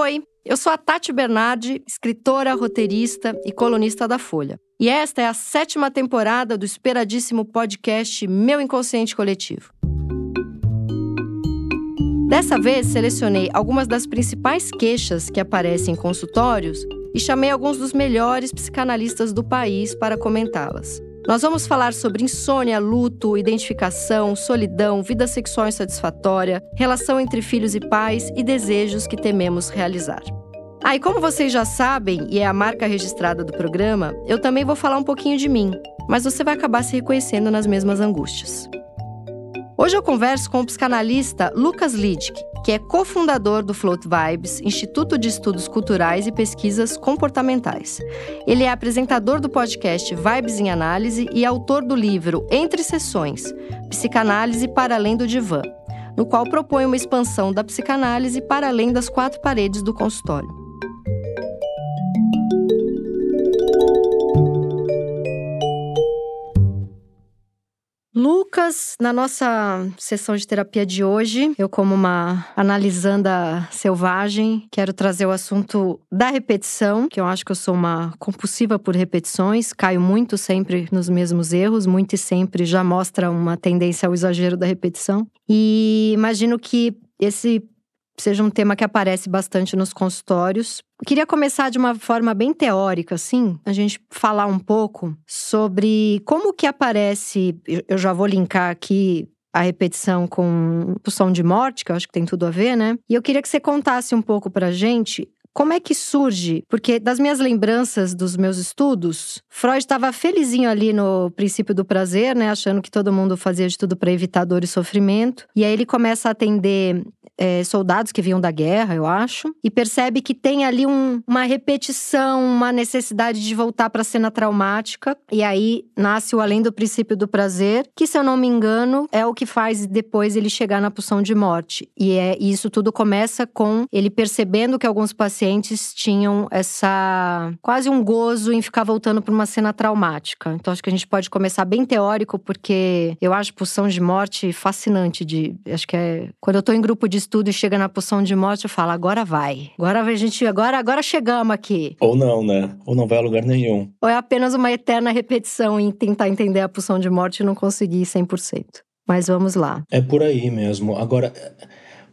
Oi, eu sou a Tati Bernardi, escritora, roteirista e colunista da Folha. E esta é a sétima temporada do esperadíssimo podcast Meu Inconsciente Coletivo. Dessa vez, selecionei algumas das principais queixas que aparecem em consultórios e chamei alguns dos melhores psicanalistas do país para comentá-las. Nós vamos falar sobre insônia, luto, identificação, solidão, vida sexual insatisfatória, relação entre filhos e pais e desejos que tememos realizar. Ah, e como vocês já sabem, e é a marca registrada do programa, eu também vou falar um pouquinho de mim, mas você vai acabar se reconhecendo nas mesmas angústias. Hoje eu converso com o psicanalista Lucas Lidick, que é cofundador do Float Vibes, Instituto de Estudos Culturais e Pesquisas Comportamentais. Ele é apresentador do podcast Vibes em Análise e autor do livro Entre Sessões: Psicanálise para além do divã, no qual propõe uma expansão da psicanálise para além das quatro paredes do consultório. Lucas, na nossa sessão de terapia de hoje, eu, como uma analisanda selvagem, quero trazer o assunto da repetição, que eu acho que eu sou uma compulsiva por repetições, caio muito sempre nos mesmos erros, muito e sempre já mostra uma tendência ao exagero da repetição. E imagino que esse seja um tema que aparece bastante nos consultórios. Queria começar de uma forma bem teórica, assim, a gente falar um pouco sobre como que aparece. Eu já vou linkar aqui a repetição com o som de morte, que eu acho que tem tudo a ver, né? E eu queria que você contasse um pouco pra gente como é que surge? Porque das minhas lembranças dos meus estudos, Freud estava felizinho ali no princípio do prazer, né, achando que todo mundo fazia de tudo para evitar dor e sofrimento. E aí ele começa a atender é, soldados que vinham da guerra, eu acho, e percebe que tem ali um, uma repetição, uma necessidade de voltar para a cena traumática. E aí nasce o além do princípio do prazer, que se eu não me engano é o que faz depois ele chegar na pulsão de morte. E é e isso tudo começa com ele percebendo que alguns pacientes tinham essa quase um gozo em ficar voltando para uma cena traumática. Então acho que a gente pode começar bem teórico porque eu acho pulsão de morte fascinante de acho que é quando eu estou em grupo de estudo e chega na poção de morte, eu falo, agora vai. Agora a gente, agora, agora chegamos aqui. Ou não, né? Ou não vai a lugar nenhum. Ou é apenas uma eterna repetição em tentar entender a poção de morte e não conseguir 100%. Mas vamos lá. É por aí mesmo. Agora,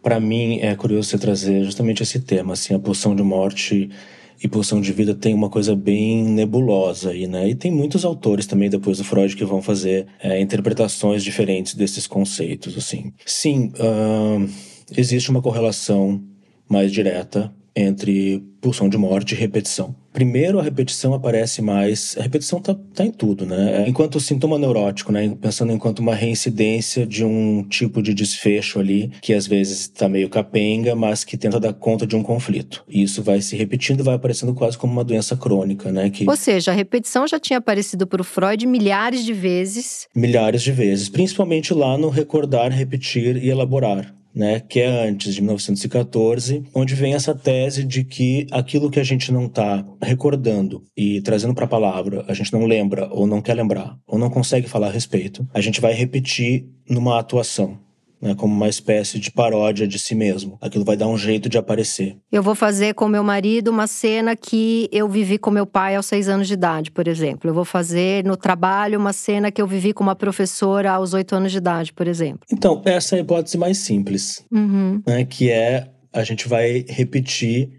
para mim é curioso você trazer justamente esse tema, assim, a poção de morte e poção de vida tem uma coisa bem nebulosa aí, né? E tem muitos autores também depois do Freud que vão fazer é, interpretações diferentes desses conceitos, assim. Sim, uh, existe uma correlação mais direta entre pulsão de morte e repetição. Primeiro, a repetição aparece mais. A repetição tá, tá em tudo, né? Enquanto sintoma neurótico, né? Pensando enquanto uma reincidência de um tipo de desfecho ali, que às vezes está meio capenga, mas que tenta dar conta de um conflito. E isso vai se repetindo e vai aparecendo quase como uma doença crônica, né? Que... Ou seja, a repetição já tinha aparecido para o Freud milhares de vezes. Milhares de vezes, principalmente lá no recordar, repetir e elaborar né, que é antes de 1914, onde vem essa tese de que aquilo que a gente não está recordando e trazendo para a palavra, a gente não lembra ou não quer lembrar ou não consegue falar a respeito, a gente vai repetir numa atuação né, como uma espécie de paródia de si mesmo. Aquilo vai dar um jeito de aparecer. Eu vou fazer com meu marido uma cena que eu vivi com meu pai aos seis anos de idade, por exemplo. Eu vou fazer no trabalho uma cena que eu vivi com uma professora aos oito anos de idade, por exemplo. Então, essa é a hipótese mais simples, uhum. né, que é a gente vai repetir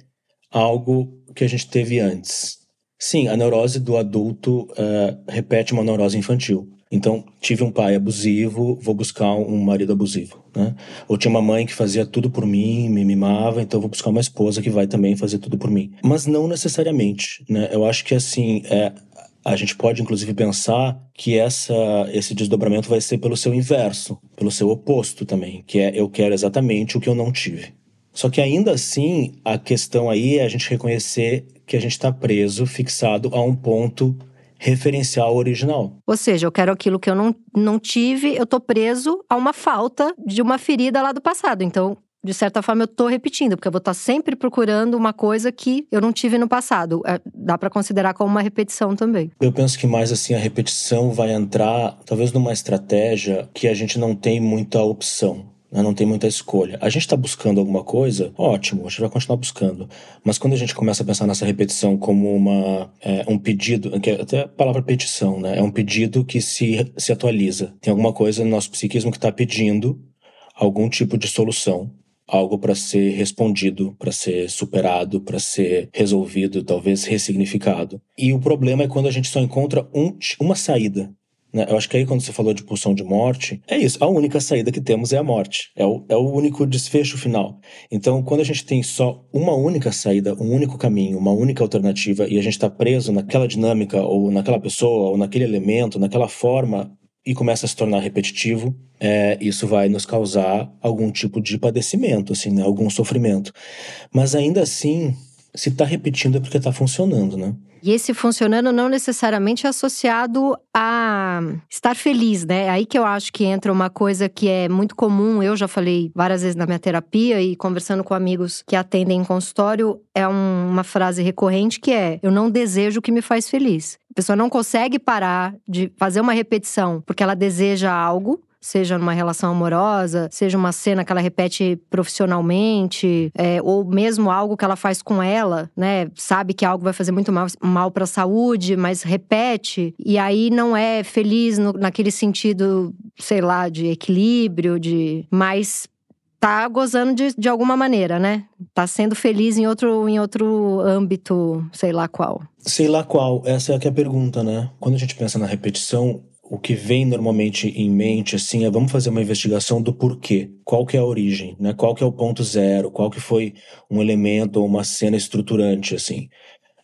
algo que a gente teve antes. Sim, a neurose do adulto uh, repete uma neurose infantil. Então, tive um pai abusivo, vou buscar um marido abusivo, né? Ou tinha uma mãe que fazia tudo por mim, me mimava, então vou buscar uma esposa que vai também fazer tudo por mim. Mas não necessariamente, né? Eu acho que assim, é, a gente pode inclusive pensar que essa, esse desdobramento vai ser pelo seu inverso, pelo seu oposto também, que é eu quero exatamente o que eu não tive. Só que ainda assim, a questão aí é a gente reconhecer que a gente está preso, fixado a um ponto referencial original. Ou seja, eu quero aquilo que eu não, não tive, eu tô preso a uma falta de uma ferida lá do passado. Então, de certa forma, eu tô repetindo, porque eu vou estar tá sempre procurando uma coisa que eu não tive no passado. É, dá para considerar como uma repetição também. Eu penso que mais assim, a repetição vai entrar, talvez, numa estratégia que a gente não tem muita opção. Né? não tem muita escolha. A gente está buscando alguma coisa, ótimo, a gente vai continuar buscando. Mas quando a gente começa a pensar nessa repetição como uma, é, um pedido, que é até a palavra petição, né? É um pedido que se, se atualiza. Tem alguma coisa no nosso psiquismo que está pedindo algum tipo de solução algo para ser respondido, para ser superado, para ser resolvido, talvez ressignificado. E o problema é quando a gente só encontra um, uma saída. Né? Eu acho que aí, quando você falou de pulsão de morte, é isso. A única saída que temos é a morte. É o, é o único desfecho final. Então, quando a gente tem só uma única saída, um único caminho, uma única alternativa, e a gente está preso naquela dinâmica, ou naquela pessoa, ou naquele elemento, naquela forma e começa a se tornar repetitivo, é, isso vai nos causar algum tipo de padecimento, assim, né? algum sofrimento. Mas ainda assim, se está repetindo é porque está funcionando, né? E esse funcionando não necessariamente é associado a estar feliz, né? Aí que eu acho que entra uma coisa que é muito comum, eu já falei várias vezes na minha terapia e conversando com amigos que atendem em consultório, é um, uma frase recorrente que é: eu não desejo o que me faz feliz. A pessoa não consegue parar de fazer uma repetição porque ela deseja algo, seja numa relação amorosa, seja uma cena que ela repete profissionalmente, é, ou mesmo algo que ela faz com ela, né? Sabe que algo vai fazer muito mal, mal para a saúde, mas repete, e aí não é feliz no, naquele sentido, sei lá, de equilíbrio, de. Mas tá gozando de, de alguma maneira, né? Tá sendo feliz em outro, em outro âmbito, sei lá qual. Sei lá qual, essa é, é a pergunta, né? Quando a gente pensa na repetição, o que vem normalmente em mente assim é vamos fazer uma investigação do porquê, qual que é a origem, né? Qual que é o ponto zero, qual que foi um elemento ou uma cena estruturante assim.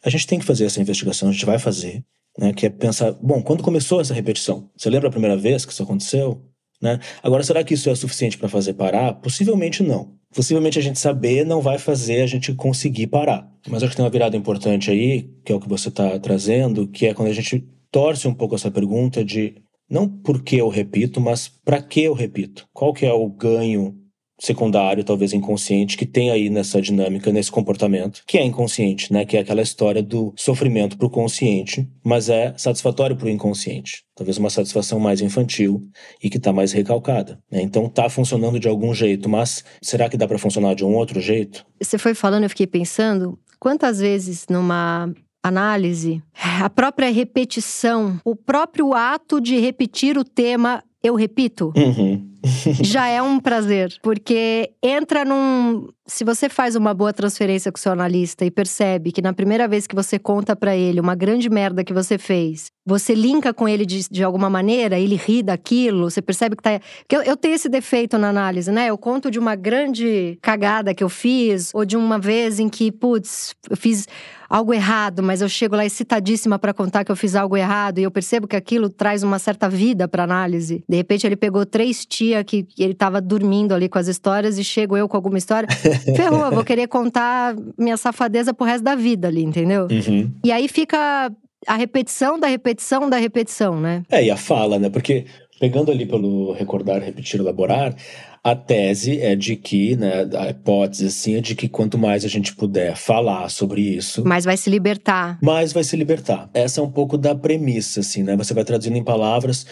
A gente tem que fazer essa investigação, a gente vai fazer, né? Que é pensar, bom, quando começou essa repetição? Você lembra a primeira vez que isso aconteceu? Né? Agora, será que isso é suficiente para fazer parar? Possivelmente não. Possivelmente a gente saber não vai fazer a gente conseguir parar. Mas acho que tem uma virada importante aí, que é o que você está trazendo, que é quando a gente torce um pouco essa pergunta de não por que eu repito, mas para que eu repito? Qual que é o ganho secundário, talvez inconsciente, que tem aí nessa dinâmica, nesse comportamento, que é inconsciente, né? Que é aquela história do sofrimento para o consciente, mas é satisfatório para o inconsciente. Talvez uma satisfação mais infantil e que está mais recalcada. Né? Então está funcionando de algum jeito, mas será que dá para funcionar de um outro jeito? Você foi falando, eu fiquei pensando, quantas vezes numa análise, a própria repetição, o próprio ato de repetir o tema, eu repito, uhum. já é um prazer, porque entra num. Se você faz uma boa transferência com o seu analista e percebe que na primeira vez que você conta para ele uma grande merda que você fez, você linka com ele de, de alguma maneira, ele ri daquilo, você percebe que tá. Porque eu, eu tenho esse defeito na análise, né? Eu conto de uma grande cagada que eu fiz, ou de uma vez em que, putz, eu fiz algo errado, mas eu chego lá excitadíssima para contar que eu fiz algo errado e eu percebo que aquilo traz uma certa vida para análise. De repente ele pegou três tias que ele tava dormindo ali com as histórias e chego eu com alguma história, ferrou, eu vou querer contar minha safadeza pro resto da vida ali, entendeu? Uhum. E aí fica a repetição da repetição da repetição, né? É, e a fala, né? Porque pegando ali pelo recordar, repetir, elaborar, a tese é de que, né, a hipótese assim é de que quanto mais a gente puder falar sobre isso, mais vai se libertar. Mais vai se libertar. Essa é um pouco da premissa assim, né? Você vai traduzindo em palavras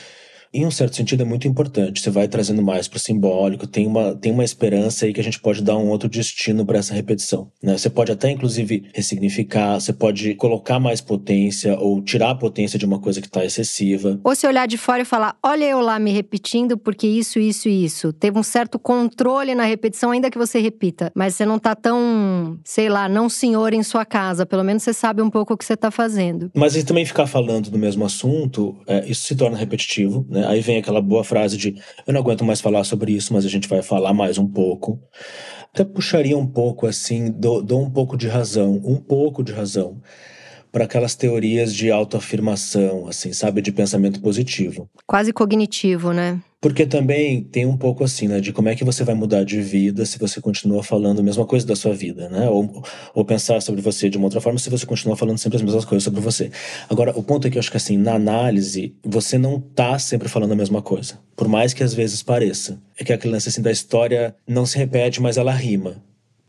em um certo sentido, é muito importante. Você vai trazendo mais para o simbólico, tem uma, tem uma esperança aí que a gente pode dar um outro destino para essa repetição. Né? Você pode até, inclusive, ressignificar, você pode colocar mais potência ou tirar a potência de uma coisa que está excessiva. Ou se olhar de fora e falar: olha eu lá me repetindo porque isso, isso e isso. Teve um certo controle na repetição, ainda que você repita, mas você não está tão, sei lá, não senhor em sua casa. Pelo menos você sabe um pouco o que você está fazendo. Mas e também ficar falando do mesmo assunto, é, isso se torna repetitivo, né? Né? Aí vem aquela boa frase de eu não aguento mais falar sobre isso, mas a gente vai falar mais um pouco. Até puxaria um pouco assim, dou, dou um pouco de razão, um pouco de razão para aquelas teorias de autoafirmação, assim, sabe, de pensamento positivo. Quase cognitivo, né? Porque também tem um pouco assim, né, de como é que você vai mudar de vida se você continua falando a mesma coisa da sua vida, né? Ou, ou pensar sobre você de uma outra forma se você continua falando sempre as mesmas coisas sobre você. Agora, o ponto é que eu acho que assim, na análise, você não tá sempre falando a mesma coisa. Por mais que às vezes pareça. É que aquele lance assim da história não se repete, mas ela rima.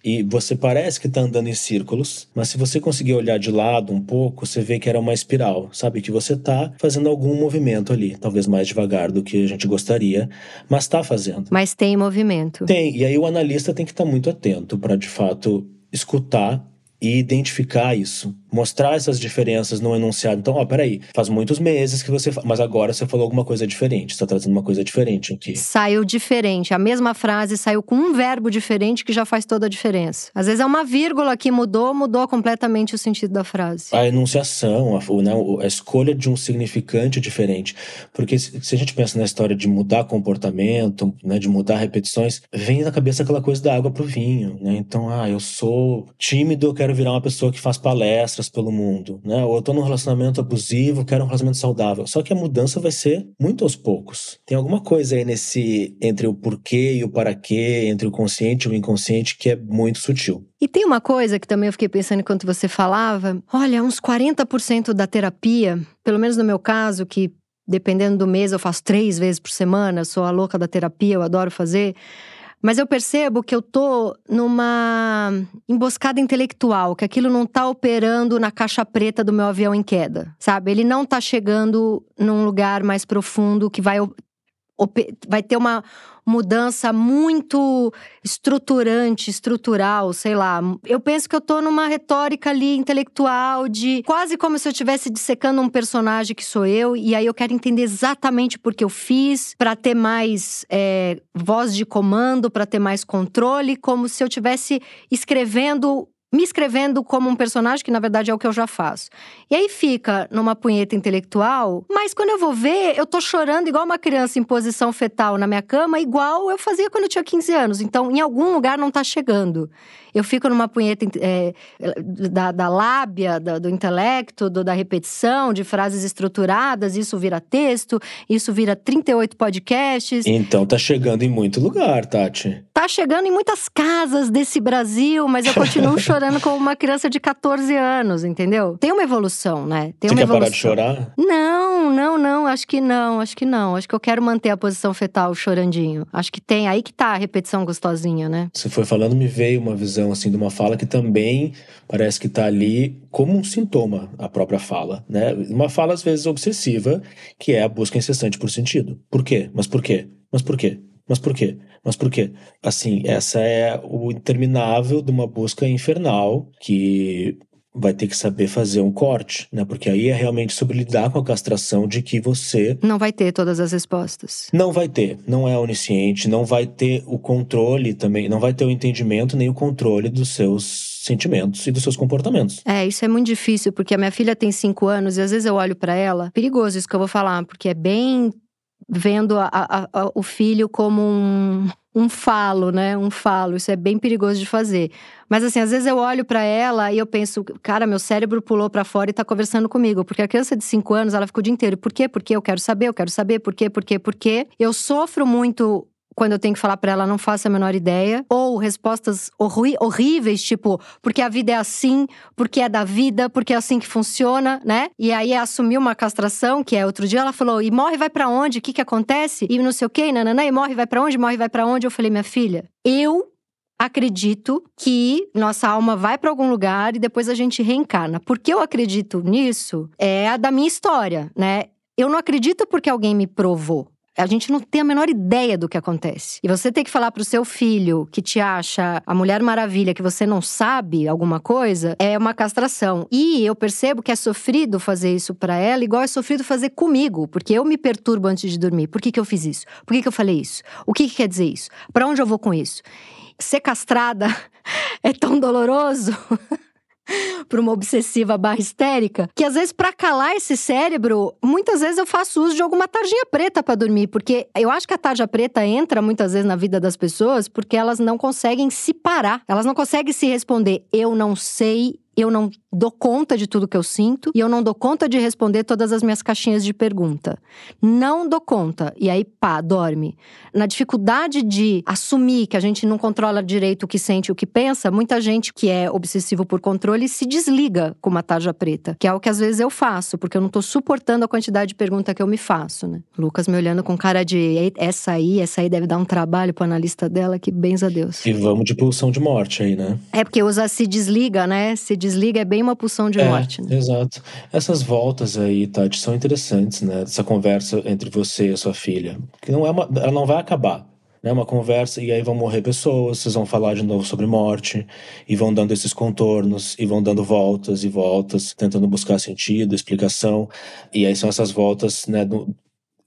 E você parece que está andando em círculos, mas se você conseguir olhar de lado um pouco, você vê que era uma espiral, sabe? Que você está fazendo algum movimento ali, talvez mais devagar do que a gente gostaria, mas está fazendo. Mas tem movimento. Tem, e aí o analista tem que estar tá muito atento para de fato escutar e identificar isso mostrar essas diferenças no enunciado. Então, ó, peraí, faz muitos meses que você. Mas agora você falou alguma coisa diferente, está trazendo uma coisa diferente aqui. Saiu diferente. A mesma frase saiu com um verbo diferente que já faz toda a diferença. Às vezes é uma vírgula que mudou, mudou completamente o sentido da frase. A enunciação, a, né, a escolha de um significante diferente. Porque se a gente pensa na história de mudar comportamento, né, de mudar repetições, vem na cabeça aquela coisa da água pro vinho, né? Então, ah, eu sou tímido, eu quero virar uma pessoa que faz palestras pelo mundo, né? Ou eu tô num relacionamento abusivo, quero um relacionamento saudável. Só que a mudança vai ser muito aos poucos. Tem alguma coisa aí nesse entre o porquê e o para quê, entre o consciente e o inconsciente que é muito sutil. E tem uma coisa que também eu fiquei pensando enquanto você falava, olha, uns 40% da terapia, pelo menos no meu caso, que dependendo do mês eu faço três vezes por semana, sou a louca da terapia, eu adoro fazer. Mas eu percebo que eu tô numa emboscada intelectual, que aquilo não tá operando na caixa preta do meu avião em queda, sabe? Ele não tá chegando num lugar mais profundo que vai vai ter uma mudança muito estruturante, estrutural, sei lá. Eu penso que eu tô numa retórica ali intelectual de quase como se eu estivesse dissecando um personagem que sou eu, e aí eu quero entender exatamente por que eu fiz, para ter mais é, voz de comando, para ter mais controle, como se eu estivesse escrevendo me escrevendo como um personagem, que na verdade é o que eu já faço. E aí fica numa punheta intelectual, mas quando eu vou ver, eu tô chorando igual uma criança em posição fetal na minha cama, igual eu fazia quando eu tinha 15 anos. Então, em algum lugar não tá chegando. Eu fico numa punheta é, da, da, lábia, da, do intelecto, do, da repetição, de frases estruturadas, isso vira texto, isso vira 38 podcasts. Então tá chegando em muito lugar, Tati. Tá chegando em muitas casas desse Brasil, mas eu continuo chorando como uma criança de 14 anos, entendeu? Tem uma evolução, né? Tem Você quer evolução. parar de chorar? Não, não, não, acho que não, acho que não. Acho que eu quero manter a posição fetal chorandinho. Acho que tem, aí que tá a repetição gostosinha, né? Você foi falando, me veio uma visão assim de uma fala que também parece que está ali como um sintoma a própria fala, né? Uma fala às vezes obsessiva, que é a busca incessante por sentido. Por quê? Mas por quê? Mas por quê? Mas por quê? Mas por quê? Assim, essa é o interminável de uma busca infernal que vai ter que saber fazer um corte, né? Porque aí é realmente sobre lidar com a castração de que você não vai ter todas as respostas. Não vai ter, não é onisciente, não vai ter o controle também, não vai ter o entendimento nem o controle dos seus sentimentos e dos seus comportamentos. É, isso é muito difícil, porque a minha filha tem cinco anos e às vezes eu olho para ela, perigoso isso que eu vou falar, porque é bem vendo a, a, a, o filho como um, um falo, né? Um falo. Isso é bem perigoso de fazer. Mas assim, às vezes eu olho para ela e eu penso, cara, meu cérebro pulou para fora e tá conversando comigo. Porque a criança de 5 anos, ela ficou o dia inteiro. Por quê? Porque eu quero saber, eu quero saber, por quê, por quê, por quê. Eu sofro muito quando eu tenho que falar para ela, não faço a menor ideia. Ou respostas horríveis, tipo, porque a vida é assim, porque é da vida, porque é assim que funciona, né? E aí assumiu uma castração, que é outro dia ela falou: e morre vai para onde? O que que acontece? E não sei o quê, nananã, e morre vai para onde? Morre vai para onde? Eu falei: minha filha, eu acredito que nossa alma vai para algum lugar e depois a gente reencarna. Porque eu acredito nisso é a da minha história, né? Eu não acredito porque alguém me provou. A gente não tem a menor ideia do que acontece. E você ter que falar pro seu filho que te acha a Mulher Maravilha, que você não sabe alguma coisa, é uma castração. E eu percebo que é sofrido fazer isso para ela, igual é sofrido fazer comigo, porque eu me perturbo antes de dormir. Por que, que eu fiz isso? Por que, que eu falei isso? O que, que quer dizer isso? Para onde eu vou com isso? Ser castrada é tão doloroso. para uma obsessiva barra histérica, que às vezes para calar esse cérebro, muitas vezes eu faço uso de alguma tarjinha preta para dormir, porque eu acho que a tarja preta entra muitas vezes na vida das pessoas porque elas não conseguem se parar, elas não conseguem se responder eu não sei eu não dou conta de tudo que eu sinto e eu não dou conta de responder todas as minhas caixinhas de pergunta. Não dou conta. E aí, pá, dorme. Na dificuldade de assumir que a gente não controla direito o que sente e o que pensa, muita gente que é obsessivo por controle se desliga com uma tarja preta, que é o que às vezes eu faço, porque eu não tô suportando a quantidade de pergunta que eu me faço, né? Lucas me olhando com cara de essa aí, essa aí deve dar um trabalho pro analista dela, que bens a Deus. E vamos de pulsão de morte aí, né? É porque usa se desliga, né? Se desliga é bem uma pulsão de é, morte. Né? Exato. Essas voltas aí, Tati, são interessantes, né? Essa conversa entre você e a sua filha. Que não é uma, ela não vai acabar. Né, uma conversa, e aí vão morrer pessoas, vocês vão falar de novo sobre morte, e vão dando esses contornos, e vão dando voltas e voltas, tentando buscar sentido, explicação, e aí são essas voltas, né, do,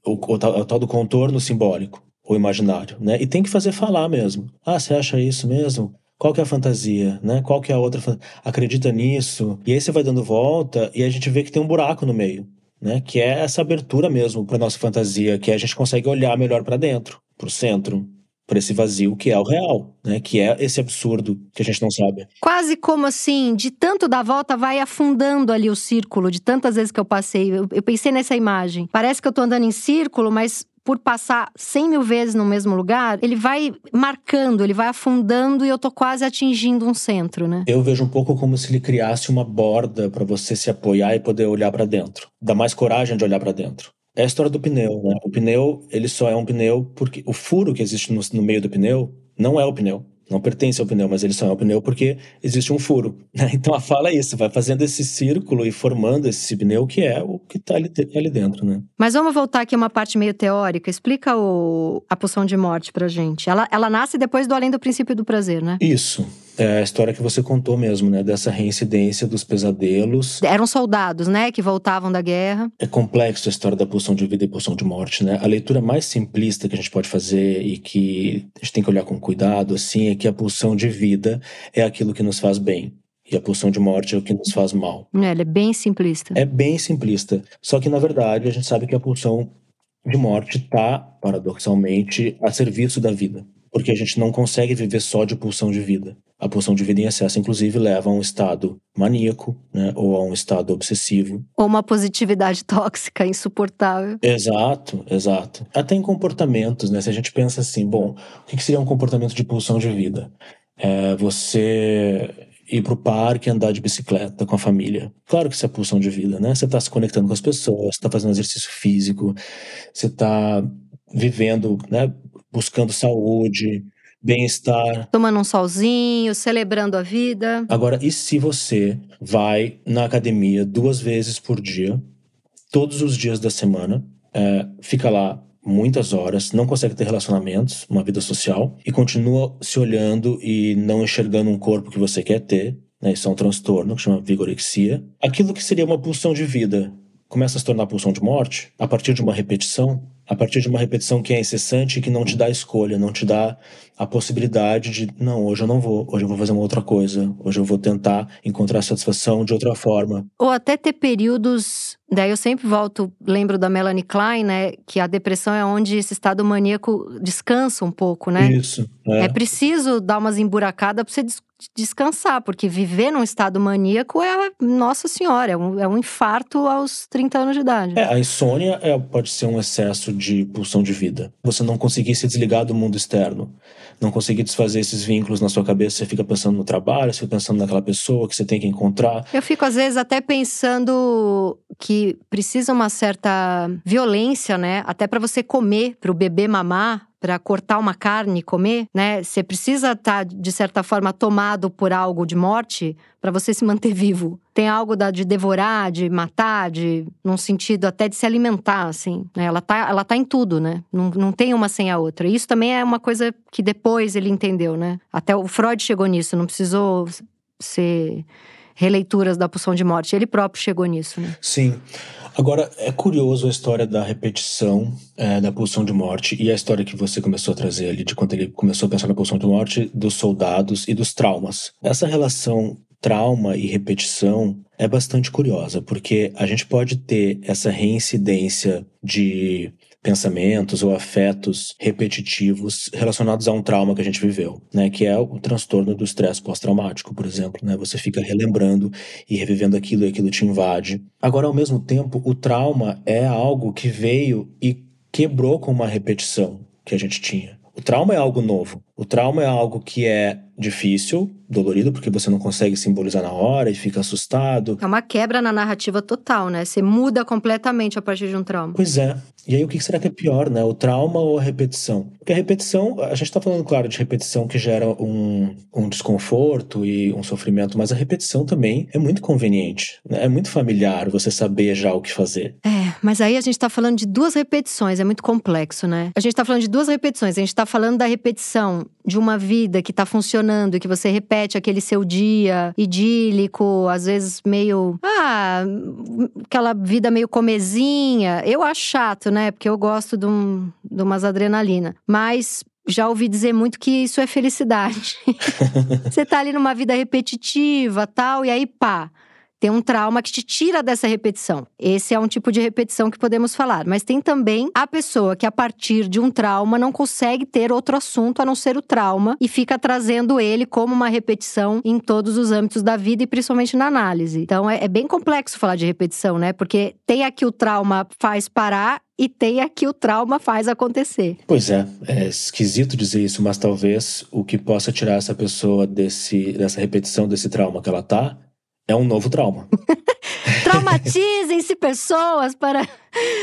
o, o, tal, o tal do contorno simbólico, ou imaginário, né, e tem que fazer falar mesmo. Ah, você acha isso mesmo? Qual que é a fantasia, né? Qual que é a outra? Acredita nisso? E aí você vai dando volta e a gente vê que tem um buraco no meio, né? Que é essa abertura mesmo para nossa fantasia, que a gente consegue olhar melhor para dentro, para o centro, para esse vazio que é o real, né? Que é esse absurdo que a gente não sabe. Quase como assim, de tanto dar volta vai afundando ali o círculo, de tantas vezes que eu passei. Eu, eu pensei nessa imagem. Parece que eu tô andando em círculo, mas por passar 100 mil vezes no mesmo lugar, ele vai marcando, ele vai afundando e eu tô quase atingindo um centro, né? Eu vejo um pouco como se ele criasse uma borda para você se apoiar e poder olhar para dentro. Dá mais coragem de olhar para dentro. É a história do pneu, né? O pneu, ele só é um pneu porque o furo que existe no, no meio do pneu não é o pneu não pertence ao pneu, mas ele só é um pneu porque existe um furo. Né? Então a fala é isso, vai fazendo esse círculo e formando esse pneu que é o que está ali, ali, dentro. Né? Mas vamos voltar aqui uma parte meio teórica. Explica o, a pulsão de morte pra gente. Ela, ela nasce depois do além do princípio do prazer, né? Isso. É a história que você contou mesmo, né? Dessa reincidência dos pesadelos. Eram soldados, né? Que voltavam da guerra. É complexo a história da pulsão de vida e pulsão de morte, né? A leitura mais simplista que a gente pode fazer e que a gente tem que olhar com cuidado, assim, é que a pulsão de vida é aquilo que nos faz bem. E a pulsão de morte é o que nos faz mal. É, ela é bem simplista. É bem simplista. Só que, na verdade, a gente sabe que a pulsão de morte está, paradoxalmente, a serviço da vida. Porque a gente não consegue viver só de pulsão de vida. A pulsão de vida em excesso, inclusive, leva a um estado maníaco, né? Ou a um estado obsessivo. Ou uma positividade tóxica, insuportável. Exato, exato. Até em comportamentos, né? Se a gente pensa assim, bom, o que seria um comportamento de pulsão de vida? É você ir para o parque e andar de bicicleta com a família. Claro que isso é pulsão de vida, né? Você está se conectando com as pessoas, você está fazendo exercício físico, você está vivendo, né? Buscando saúde, bem-estar. Tomando um solzinho, celebrando a vida. Agora, e se você vai na academia duas vezes por dia, todos os dias da semana, é, fica lá muitas horas, não consegue ter relacionamentos, uma vida social, e continua se olhando e não enxergando um corpo que você quer ter, né? Isso é um transtorno que chama vigorexia. Aquilo que seria uma pulsão de vida começa a se tornar pulsão de morte a partir de uma repetição a partir de uma repetição que é incessante e que não te dá escolha, não te dá a possibilidade de, não, hoje eu não vou, hoje eu vou fazer uma outra coisa, hoje eu vou tentar encontrar satisfação de outra forma. Ou até ter períodos. Daí eu sempre volto, lembro da Melanie Klein, né? Que a depressão é onde esse estado maníaco descansa um pouco, né? Isso. É, é preciso dar umas emburacadas pra você descansar, porque viver num estado maníaco é, nossa senhora, é um, é um infarto aos 30 anos de idade. É, a insônia é, pode ser um excesso de pulsão de vida. Você não conseguir se desligar do mundo externo, não conseguir desfazer esses vínculos na sua cabeça, você fica pensando no trabalho, você fica pensando naquela pessoa que você tem que encontrar. Eu fico às vezes até pensando que precisa uma certa violência, né? Até para você comer, para o bebê mamar, para cortar uma carne e comer, né? Você precisa estar, tá, de certa forma, tomado por algo de morte para você se manter vivo. Tem algo da, de devorar, de matar, de num sentido até de se alimentar, assim. Né? Ela, tá, ela tá em tudo, né? Não, não tem uma sem a outra. Isso também é uma coisa que depois ele entendeu, né? Até o Freud chegou nisso, não precisou ser releituras da pulsão de morte. Ele próprio chegou nisso, né? Sim. Agora, é curioso a história da repetição é, da pulsão de morte e a história que você começou a trazer ali, de quando ele começou a pensar na pulsão de morte, dos soldados e dos traumas. Essa relação trauma e repetição é bastante curiosa, porque a gente pode ter essa reincidência de pensamentos ou afetos repetitivos relacionados a um trauma que a gente viveu, né? Que é o transtorno do estresse pós-traumático, por exemplo, né? Você fica relembrando e revivendo aquilo e aquilo te invade. Agora, ao mesmo tempo, o trauma é algo que veio e quebrou com uma repetição que a gente tinha. O trauma é algo novo. O trauma é algo que é difícil, dolorido, porque você não consegue simbolizar na hora e fica assustado. É uma quebra na narrativa total, né? Você muda completamente a partir de um trauma. Pois é. E aí o que será que é pior, né? O trauma ou a repetição? Porque a repetição, a gente está falando, claro, de repetição que gera um, um desconforto e um sofrimento, mas a repetição também é muito conveniente. Né? É muito familiar você saber já o que fazer. É, mas aí a gente está falando de duas repetições, é muito complexo, né? A gente está falando de duas repetições. A gente está falando da repetição de uma vida que está funcionando e que você repete aquele seu dia idílico, às vezes meio. Ah, aquela vida meio comezinha. Eu acho chato, né? Porque eu gosto de, um, de umas adrenalina. Mas já ouvi dizer muito que isso é felicidade. você tá ali numa vida repetitiva, tal, e aí pá, tem um trauma que te tira dessa repetição. Esse é um tipo de repetição que podemos falar. Mas tem também a pessoa que, a partir de um trauma, não consegue ter outro assunto a não ser o trauma e fica trazendo ele como uma repetição em todos os âmbitos da vida e principalmente na análise. Então é, é bem complexo falar de repetição, né? Porque tem aqui o trauma faz parar e tem aqui o trauma faz acontecer. Pois é, é esquisito dizer isso, mas talvez o que possa tirar essa pessoa desse, dessa repetição desse trauma que ela tá é um novo trauma. Traumatizem-se pessoas para,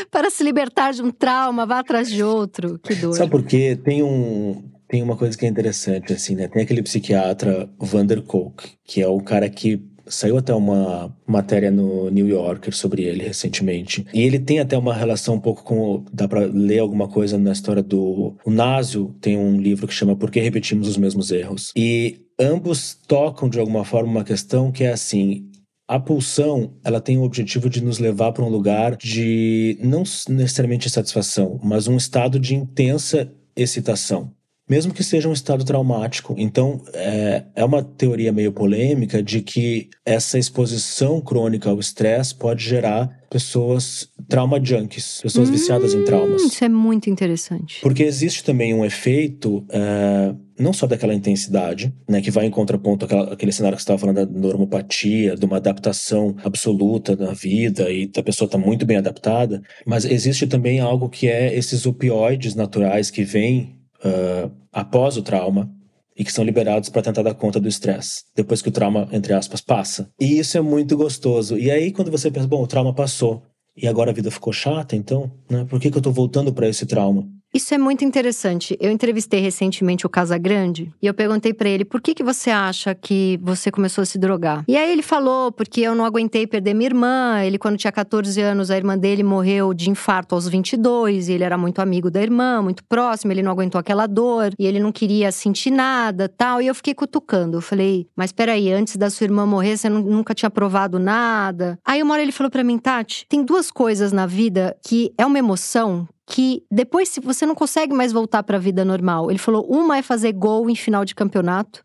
para se libertar de um trauma, vá atrás de outro. Que dor. Sabe por quê? Tem um. Tem uma coisa que é interessante, assim, né? Tem aquele psiquiatra Vander Kolk, que é o cara que Saiu até uma matéria no New Yorker sobre ele recentemente. E ele tem até uma relação um pouco com. Dá pra ler alguma coisa na história do. O Nasio tem um livro que chama Por que Repetimos os Mesmos Erros? E ambos tocam de alguma forma uma questão que é assim: a pulsão, ela tem o objetivo de nos levar para um lugar de não necessariamente satisfação, mas um estado de intensa excitação mesmo que seja um estado traumático. Então, é, é uma teoria meio polêmica de que essa exposição crônica ao estresse pode gerar pessoas trauma junkies, pessoas hum, viciadas em traumas. Isso é muito interessante. Porque existe também um efeito. É, não só daquela intensidade, né, que vai em contraponto àquela, àquele cenário que você estava falando da normopatia, de uma adaptação absoluta na vida e a pessoa está muito bem adaptada, mas existe também algo que é esses opioides naturais que vêm uh, após o trauma e que são liberados para tentar dar conta do estresse, depois que o trauma, entre aspas, passa. E isso é muito gostoso. E aí, quando você pensa, bom, o trauma passou, e agora a vida ficou chata, então, né? Por que, que eu estou voltando para esse trauma? Isso é muito interessante. Eu entrevistei recentemente o Casagrande e eu perguntei para ele por que, que você acha que você começou a se drogar. E aí ele falou porque eu não aguentei perder minha irmã. Ele, quando tinha 14 anos, a irmã dele morreu de infarto aos 22 e ele era muito amigo da irmã, muito próximo. Ele não aguentou aquela dor e ele não queria sentir nada tal. E eu fiquei cutucando. Eu falei, mas peraí, antes da sua irmã morrer, você nunca tinha provado nada. Aí uma hora ele falou para mim, Tati, tem duas coisas na vida que é uma emoção que depois você não consegue mais voltar para a vida normal. Ele falou: uma é fazer gol em final de campeonato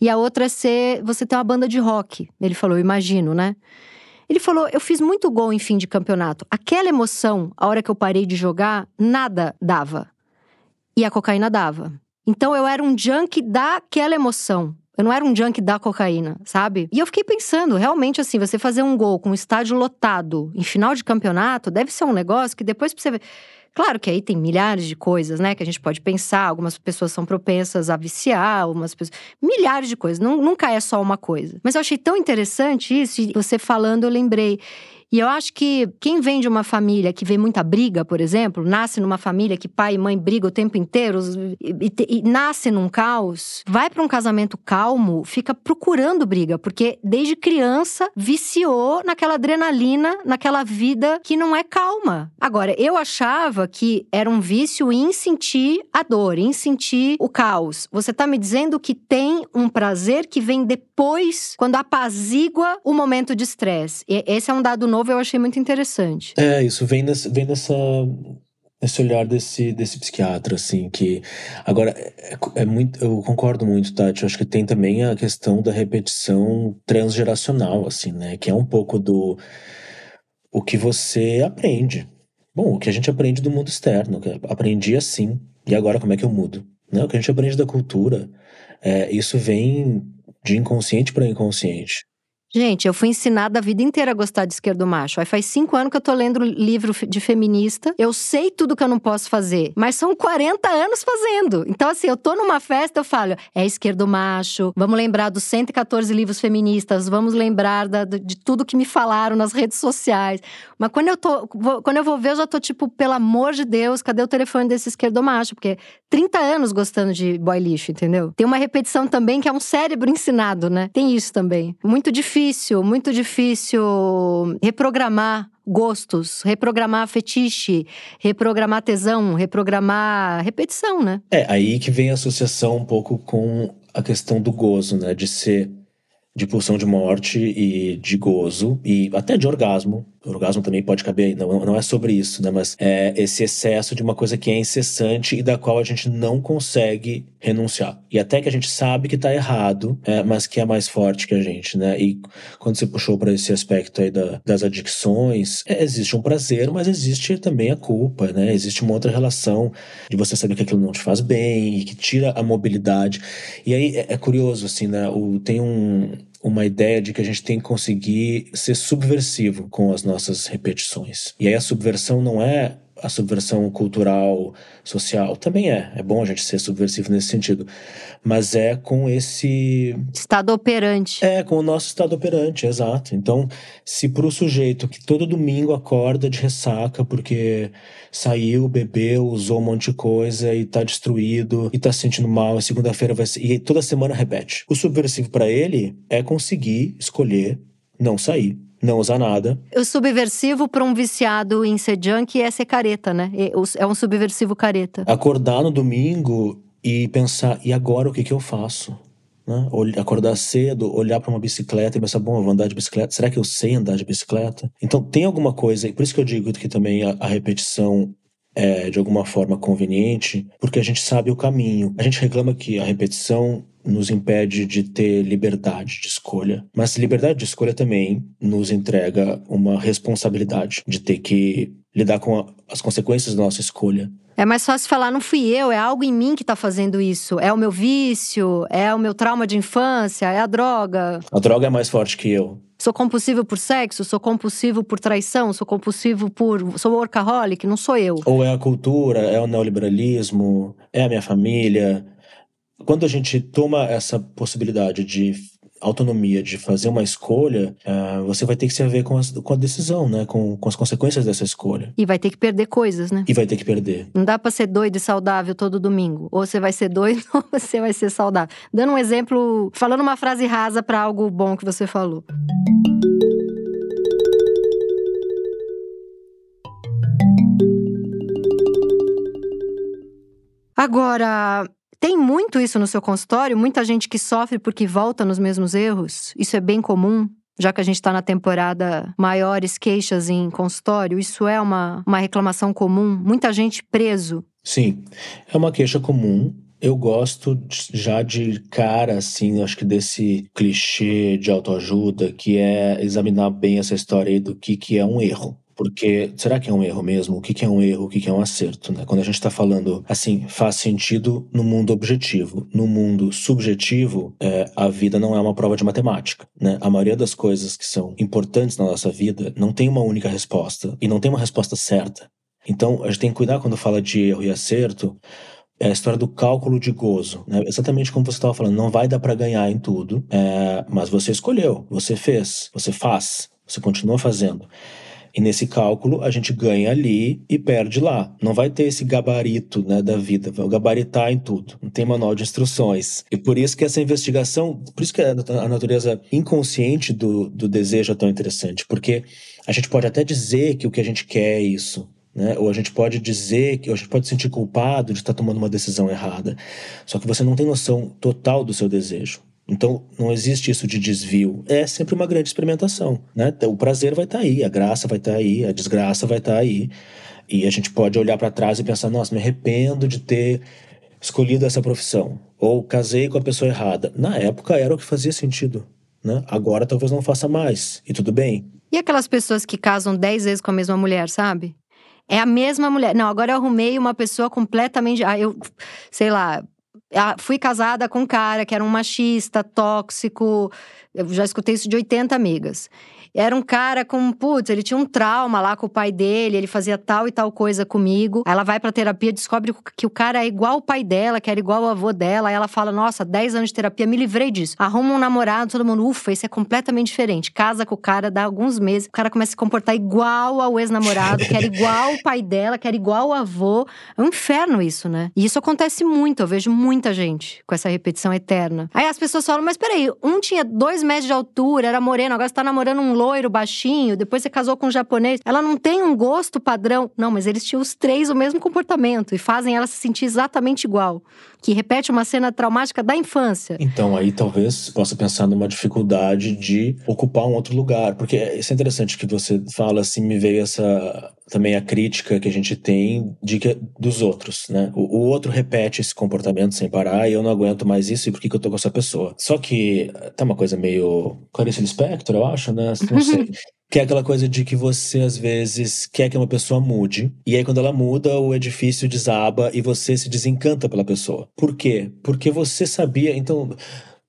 e a outra é ser você ter uma banda de rock. Ele falou: imagino, né? Ele falou: eu fiz muito gol em fim de campeonato. Aquela emoção, a hora que eu parei de jogar, nada dava. E a cocaína dava. Então eu era um junk daquela emoção. Eu não era um junk da cocaína, sabe? E eu fiquei pensando, realmente assim, você fazer um gol com um estádio lotado em final de campeonato, deve ser um negócio que depois você ver. Claro que aí tem milhares de coisas, né, que a gente pode pensar. Algumas pessoas são propensas a viciar, algumas pessoas. Milhares de coisas. Nunca é só uma coisa. Mas eu achei tão interessante isso, e você falando, eu lembrei. E eu acho que quem vem de uma família que vê muita briga, por exemplo, nasce numa família que pai e mãe brigam o tempo inteiro e, e, e nasce num caos, vai para um casamento calmo, fica procurando briga, porque desde criança viciou naquela adrenalina, naquela vida que não é calma. Agora, eu achava que era um vício em sentir a dor, em sentir o caos. Você tá me dizendo que tem um prazer que vem depois, quando apazigua o momento de estresse. Esse é um dado novo novo eu achei muito interessante. É, isso vem, nesse, vem dessa esse olhar desse, desse psiquiatra, assim, que agora é, é, muito, eu concordo muito, Tati, eu acho que tem também a questão da repetição transgeracional, assim, né, que é um pouco do o que você aprende, Bom, o que a gente aprende do mundo externo, aprendi assim, e agora como é que eu mudo? Né? O que a gente aprende da cultura, é, isso vem de inconsciente para inconsciente. Gente, eu fui ensinada a vida inteira a gostar de esquerdo macho. Aí faz cinco anos que eu tô lendo livro de feminista. Eu sei tudo que eu não posso fazer, mas são 40 anos fazendo. Então, assim, eu tô numa festa, eu falo, é esquerdo macho, vamos lembrar dos 114 livros feministas, vamos lembrar da, de tudo que me falaram nas redes sociais. Mas quando eu tô, quando eu vou ver, eu já tô tipo, pelo amor de Deus, cadê o telefone desse esquerdo macho? Porque 30 anos gostando de boy lixo, entendeu? Tem uma repetição também que é um cérebro ensinado, né? Tem isso também. Muito difícil difícil, muito difícil reprogramar gostos, reprogramar fetiche, reprogramar tesão, reprogramar repetição, né? É, aí que vem a associação um pouco com a questão do gozo, né? De ser de pulsão de morte e de gozo e até de orgasmo. O orgasmo também pode caber, não, não é sobre isso, né? Mas é esse excesso de uma coisa que é incessante e da qual a gente não consegue renunciar. E até que a gente sabe que tá errado, é, mas que é mais forte que a gente, né? E quando você puxou para esse aspecto aí da, das adicções, é, existe um prazer, mas existe também a culpa, né? Existe uma outra relação de você saber que aquilo não te faz bem e que tira a mobilidade. E aí é, é curioso, assim, né? O, tem um, uma ideia de que a gente tem que conseguir ser subversivo com as nossas repetições. E aí a subversão não é a subversão cultural, social, também é. É bom a gente ser subversivo nesse sentido. Mas é com esse. Estado operante. É, com o nosso estado operante, exato. Então, se para o sujeito que todo domingo acorda de ressaca porque saiu, bebeu, usou um monte de coisa e tá destruído e tá se sentindo mal, e segunda-feira vai ser. E toda semana repete. O subversivo para ele é conseguir escolher não sair não usar nada. O subversivo para um viciado em ser junk é ser careta, né? É um subversivo careta. Acordar no domingo e pensar, e agora o que, que eu faço? Né? Acordar cedo, olhar para uma bicicleta e pensar, bom, eu vou andar de bicicleta, será que eu sei andar de bicicleta? Então tem alguma coisa, e por isso que eu digo que também a, a repetição é de alguma forma conveniente, porque a gente sabe o caminho. A gente reclama que a repetição nos impede de ter liberdade de escolha, mas liberdade de escolha também nos entrega uma responsabilidade de ter que lidar com a, as consequências da nossa escolha. É mais fácil falar, não fui eu, é algo em mim que está fazendo isso. É o meu vício, é o meu trauma de infância, é a droga. A droga é mais forte que eu. Sou compulsivo por sexo, sou compulsivo por traição, sou compulsivo por. Sou workaholic, não sou eu. Ou é a cultura, é o neoliberalismo, é a minha família, quando a gente toma essa possibilidade de autonomia de fazer uma escolha, uh, você vai ter que se haver com, as, com a decisão, né? Com, com as consequências dessa escolha. E vai ter que perder coisas, né? E vai ter que perder. Não dá para ser doido e saudável todo domingo. Ou você vai ser doido ou você vai ser saudável. Dando um exemplo, falando uma frase rasa para algo bom que você falou. Agora, tem muito isso no seu consultório? Muita gente que sofre porque volta nos mesmos erros? Isso é bem comum? Já que a gente está na temporada maiores queixas em consultório, isso é uma, uma reclamação comum? Muita gente preso? Sim, é uma queixa comum. Eu gosto já de cara, assim, acho que desse clichê de autoajuda, que é examinar bem essa história aí do que, que é um erro. Porque será que é um erro mesmo? O que, é um erro? O que, que é um acerto? Né? Quando a gente está falando assim, faz sentido no mundo objetivo. No mundo subjetivo, é, a vida não é uma prova de matemática. Né? A maioria das coisas que são importantes na nossa vida não tem uma única resposta e não tem uma resposta certa. Então, a gente tem que cuidar quando fala de erro e acerto, é a história do cálculo de gozo. Né? Exatamente como você estava falando, não vai dar para ganhar em tudo, é, mas você escolheu, você fez, você faz, você continua fazendo. E nesse cálculo a gente ganha ali e perde lá. Não vai ter esse gabarito né, da vida, vai gabaritar em tudo. Não tem manual de instruções. E por isso que essa investigação, por isso que a natureza inconsciente do, do desejo é tão interessante, porque a gente pode até dizer que o que a gente quer é isso, né? Ou a gente pode dizer que a gente pode se sentir culpado de estar tomando uma decisão errada. Só que você não tem noção total do seu desejo. Então, não existe isso de desvio. É sempre uma grande experimentação. Né? O prazer vai estar tá aí, a graça vai estar tá aí, a desgraça vai estar tá aí. E a gente pode olhar para trás e pensar: nossa, me arrependo de ter escolhido essa profissão. Ou casei com a pessoa errada. Na época era o que fazia sentido. Né? Agora talvez não faça mais. E tudo bem. E aquelas pessoas que casam dez vezes com a mesma mulher, sabe? É a mesma mulher. Não, agora eu arrumei uma pessoa completamente. Ah, eu, sei lá, fui casada com um cara que era um machista, tóxico. Eu já escutei isso de 80 amigas. Era um cara com, putz, ele tinha um trauma lá com o pai dele, ele fazia tal e tal coisa comigo. Aí ela vai pra terapia, descobre que o cara é igual o pai dela, que era igual o avô dela. Aí ela fala: Nossa, 10 anos de terapia, me livrei disso. Arruma um namorado, todo mundo, ufa, isso é completamente diferente. Casa com o cara, dá alguns meses, o cara começa a se comportar igual ao ex-namorado, que era igual o pai dela, que era igual o avô. É um inferno isso, né? E isso acontece muito, eu vejo muita gente com essa repetição eterna. Aí as pessoas falam: Mas peraí, um tinha dois metros de altura, era moreno, agora você tá namorando um loiro, baixinho, depois você casou com um japonês. Ela não tem um gosto padrão. Não, mas eles tinham os três o mesmo comportamento e fazem ela se sentir exatamente igual. Que repete uma cena traumática da infância. Então, aí talvez possa pensar numa dificuldade de ocupar um outro lugar. Porque isso é interessante que você fala, assim, me veio essa também a crítica que a gente tem de que, dos outros, né? O, o, outro repete esse comportamento sem parar e eu não aguento mais isso e por que, que eu tô com essa pessoa? Só que tá uma coisa meio Clarice Lispector, eu acho, né? Não sei. Que é aquela coisa de que você, às vezes, quer que uma pessoa mude. E aí, quando ela muda, o edifício desaba e você se desencanta pela pessoa. Por quê? Porque você sabia. Então,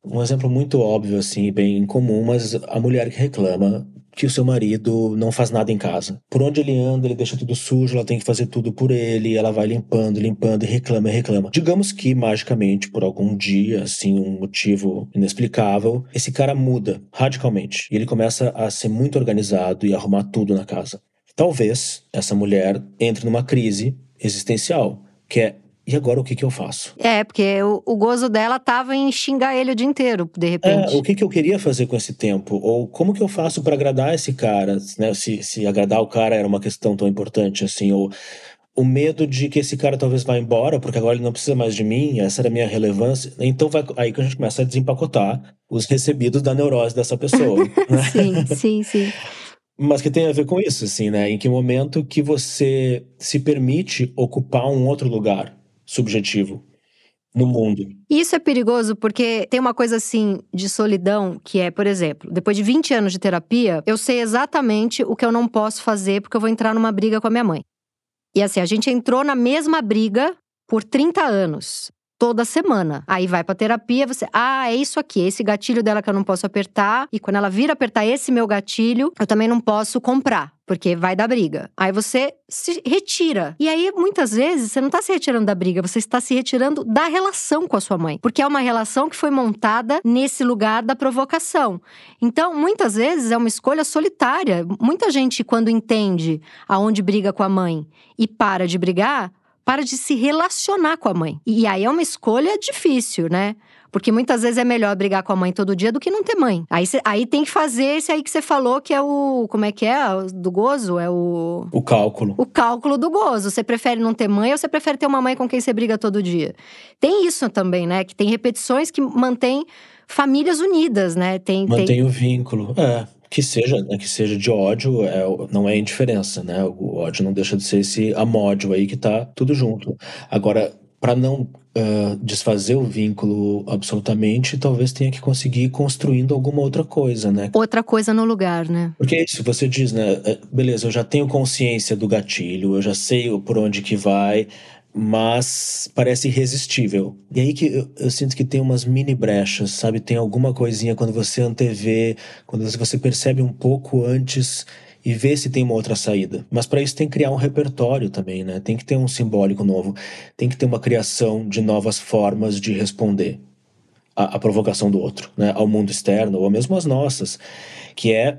um exemplo muito óbvio, assim, bem comum, mas a mulher que reclama que o seu marido não faz nada em casa. Por onde ele anda, ele deixa tudo sujo, ela tem que fazer tudo por ele, ela vai limpando, limpando e reclama reclama. Digamos que, magicamente, por algum dia, assim, um motivo inexplicável, esse cara muda radicalmente e ele começa a ser muito organizado e arrumar tudo na casa. Talvez essa mulher entre numa crise existencial, que é e agora o que, que eu faço? É, porque o, o gozo dela tava em xingar ele o dia inteiro, de repente. É, o que, que eu queria fazer com esse tempo? Ou como que eu faço para agradar esse cara? Né? Se, se agradar o cara era uma questão tão importante assim, ou o medo de que esse cara talvez vá embora, porque agora ele não precisa mais de mim, essa era a minha relevância. Então vai aí que a gente começa a desempacotar os recebidos da neurose dessa pessoa. né? Sim, sim, sim. Mas que tem a ver com isso, assim, né? Em que momento que você se permite ocupar um outro lugar? Subjetivo no mundo. Isso é perigoso porque tem uma coisa assim de solidão que é, por exemplo, depois de 20 anos de terapia, eu sei exatamente o que eu não posso fazer porque eu vou entrar numa briga com a minha mãe. E assim, a gente entrou na mesma briga por 30 anos toda semana. Aí vai pra terapia, você, ah, é isso aqui, esse gatilho dela que eu não posso apertar. E quando ela vir apertar esse meu gatilho, eu também não posso comprar. Porque vai dar briga. Aí você se retira. E aí, muitas vezes, você não está se retirando da briga, você está se retirando da relação com a sua mãe. Porque é uma relação que foi montada nesse lugar da provocação. Então, muitas vezes, é uma escolha solitária. Muita gente, quando entende aonde briga com a mãe e para de brigar, para de se relacionar com a mãe. E aí é uma escolha difícil, né? Porque muitas vezes é melhor brigar com a mãe todo dia do que não ter mãe. Aí, cê, aí tem que fazer esse aí que você falou, que é o. Como é que é? Do gozo? É o. O cálculo. O cálculo do gozo. Você prefere não ter mãe ou você prefere ter uma mãe com quem você briga todo dia? Tem isso também, né? Que tem repetições que mantêm famílias unidas, né? Tem, Mantém tem... o vínculo. É que seja, né, que seja de ódio, é, não é indiferença, né? O ódio não deixa de ser esse amódio aí que tá tudo junto. Agora, para não uh, desfazer o vínculo absolutamente, talvez tenha que conseguir ir construindo alguma outra coisa, né? Outra coisa no lugar, né? Porque é isso, você diz, né? Beleza, eu já tenho consciência do gatilho, eu já sei por onde que vai, mas parece irresistível. E aí que eu, eu, sinto que tem umas mini brechas, sabe? Tem alguma coisinha quando você antevê, quando você percebe um pouco antes e vê se tem uma outra saída. Mas para isso tem que criar um repertório também, né? Tem que ter um simbólico novo, tem que ter uma criação de novas formas de responder à, à provocação do outro, né? Ao mundo externo ou mesmo às nossas, que é